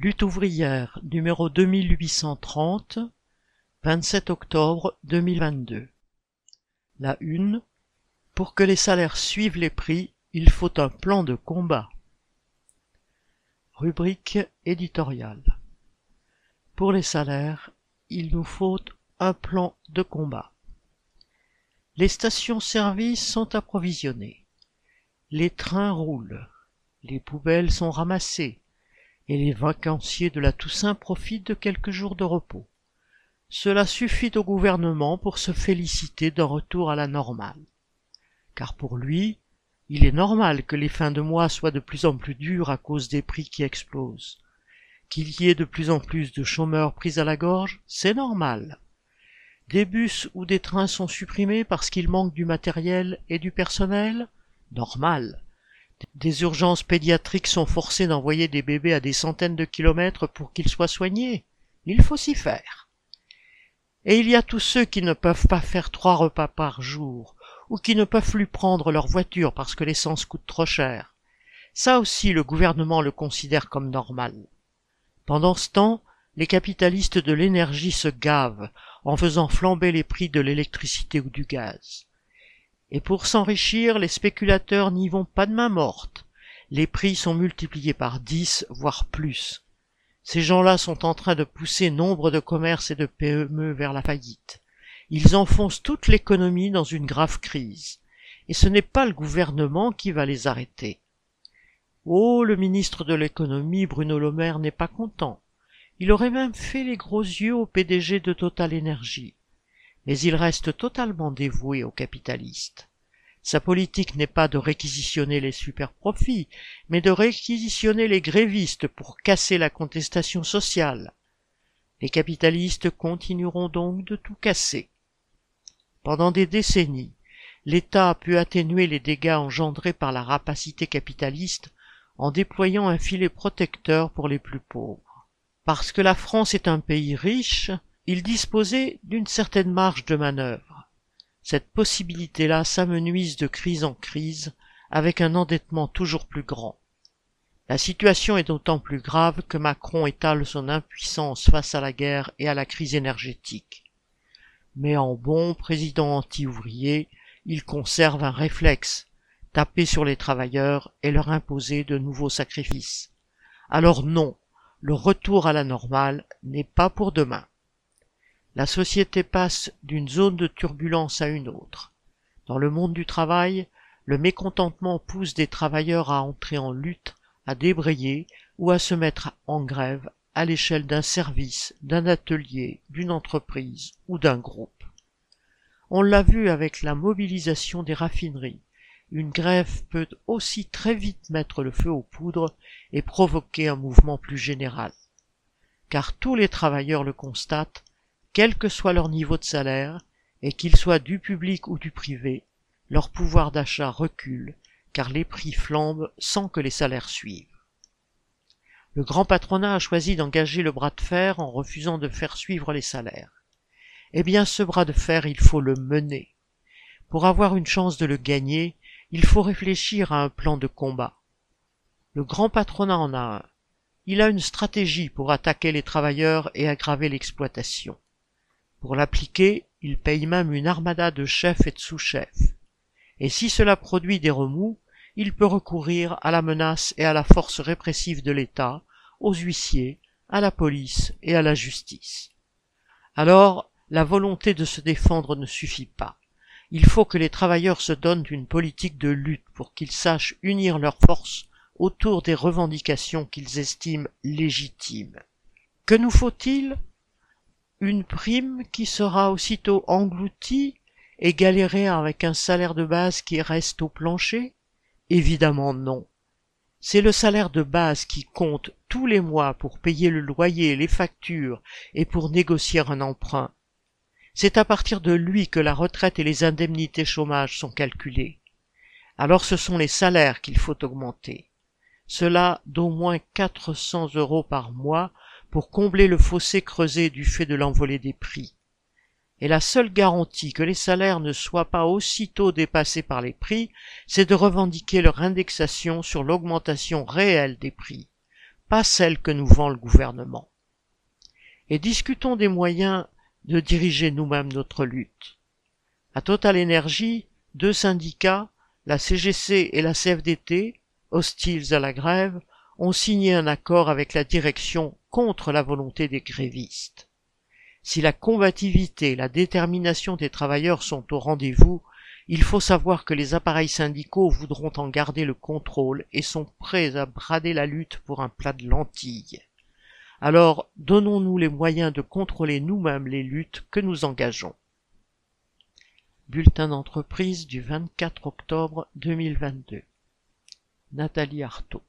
Lutte ouvrière numéro 2830, 27 octobre 2022. La une. Pour que les salaires suivent les prix, il faut un plan de combat. Rubrique éditoriale. Pour les salaires, il nous faut un plan de combat. Les stations-service sont approvisionnées. Les trains roulent. Les poubelles sont ramassées et les vacanciers de la Toussaint profitent de quelques jours de repos. Cela suffit au gouvernement pour se féliciter d'un retour à la normale. Car pour lui, il est normal que les fins de mois soient de plus en plus dures à cause des prix qui explosent. Qu'il y ait de plus en plus de chômeurs pris à la gorge, c'est normal. Des bus ou des trains sont supprimés parce qu'il manque du matériel et du personnel Normal. Des urgences pédiatriques sont forcées d'envoyer des bébés à des centaines de kilomètres pour qu'ils soient soignés. Il faut s'y faire. Et il y a tous ceux qui ne peuvent pas faire trois repas par jour, ou qui ne peuvent plus prendre leur voiture parce que l'essence coûte trop cher. Ça aussi le gouvernement le considère comme normal. Pendant ce temps, les capitalistes de l'énergie se gavent en faisant flamber les prix de l'électricité ou du gaz. Et pour s'enrichir, les spéculateurs n'y vont pas de main morte. Les prix sont multipliés par dix, voire plus. Ces gens-là sont en train de pousser nombre de commerces et de PME vers la faillite. Ils enfoncent toute l'économie dans une grave crise. Et ce n'est pas le gouvernement qui va les arrêter. Oh, le ministre de l'économie, Bruno Le Maire, n'est pas content. Il aurait même fait les gros yeux au PDG de Total Énergie mais il reste totalement dévoué aux capitalistes. Sa politique n'est pas de réquisitionner les superprofits, mais de réquisitionner les grévistes pour casser la contestation sociale. Les capitalistes continueront donc de tout casser. Pendant des décennies, l'État a pu atténuer les dégâts engendrés par la rapacité capitaliste en déployant un filet protecteur pour les plus pauvres. Parce que la France est un pays riche, il disposait d'une certaine marge de manœuvre. Cette possibilité-là s'amenuise de crise en crise avec un endettement toujours plus grand. La situation est d'autant plus grave que Macron étale son impuissance face à la guerre et à la crise énergétique. Mais en bon président anti-ouvrier, il conserve un réflexe, taper sur les travailleurs et leur imposer de nouveaux sacrifices. Alors non, le retour à la normale n'est pas pour demain la société passe d'une zone de turbulence à une autre. Dans le monde du travail, le mécontentement pousse des travailleurs à entrer en lutte, à débrayer ou à se mettre en grève à l'échelle d'un service, d'un atelier, d'une entreprise ou d'un groupe. On l'a vu avec la mobilisation des raffineries. Une grève peut aussi très vite mettre le feu aux poudres et provoquer un mouvement plus général. Car tous les travailleurs le constatent, quel que soit leur niveau de salaire, et qu'ils soient du public ou du privé, leur pouvoir d'achat recule, car les prix flambent sans que les salaires suivent. Le grand patronat a choisi d'engager le bras de fer en refusant de faire suivre les salaires. Eh bien, ce bras de fer, il faut le mener. Pour avoir une chance de le gagner, il faut réfléchir à un plan de combat. Le grand patronat en a un. Il a une stratégie pour attaquer les travailleurs et aggraver l'exploitation. Pour l'appliquer, il paye même une armada de chefs et de sous-chefs. Et si cela produit des remous, il peut recourir à la menace et à la force répressive de l'État, aux huissiers, à la police et à la justice. Alors, la volonté de se défendre ne suffit pas. Il faut que les travailleurs se donnent une politique de lutte pour qu'ils sachent unir leurs forces autour des revendications qu'ils estiment légitimes. Que nous faut-il? Une prime qui sera aussitôt engloutie et galérer avec un salaire de base qui reste au plancher? Évidemment non. C'est le salaire de base qui compte tous les mois pour payer le loyer, les factures et pour négocier un emprunt. C'est à partir de lui que la retraite et les indemnités chômage sont calculées. Alors ce sont les salaires qu'il faut augmenter. Cela d'au moins quatre cents euros par mois pour combler le fossé creusé du fait de l'envolée des prix. Et la seule garantie que les salaires ne soient pas aussitôt dépassés par les prix, c'est de revendiquer leur indexation sur l'augmentation réelle des prix. pas celle que nous vend le gouvernement. Et discutons des moyens de diriger nous-mêmes notre lutte. À Total Energy, deux syndicats, la CGC et la CFDT, hostiles à la grève, ont signé un accord avec la direction contre la volonté des grévistes. Si la combativité et la détermination des travailleurs sont au rendez-vous, il faut savoir que les appareils syndicaux voudront en garder le contrôle et sont prêts à brader la lutte pour un plat de lentilles. Alors donnons-nous les moyens de contrôler nous-mêmes les luttes que nous engageons. Bulletin d'entreprise du 24 octobre 2022. Nathalie Artaud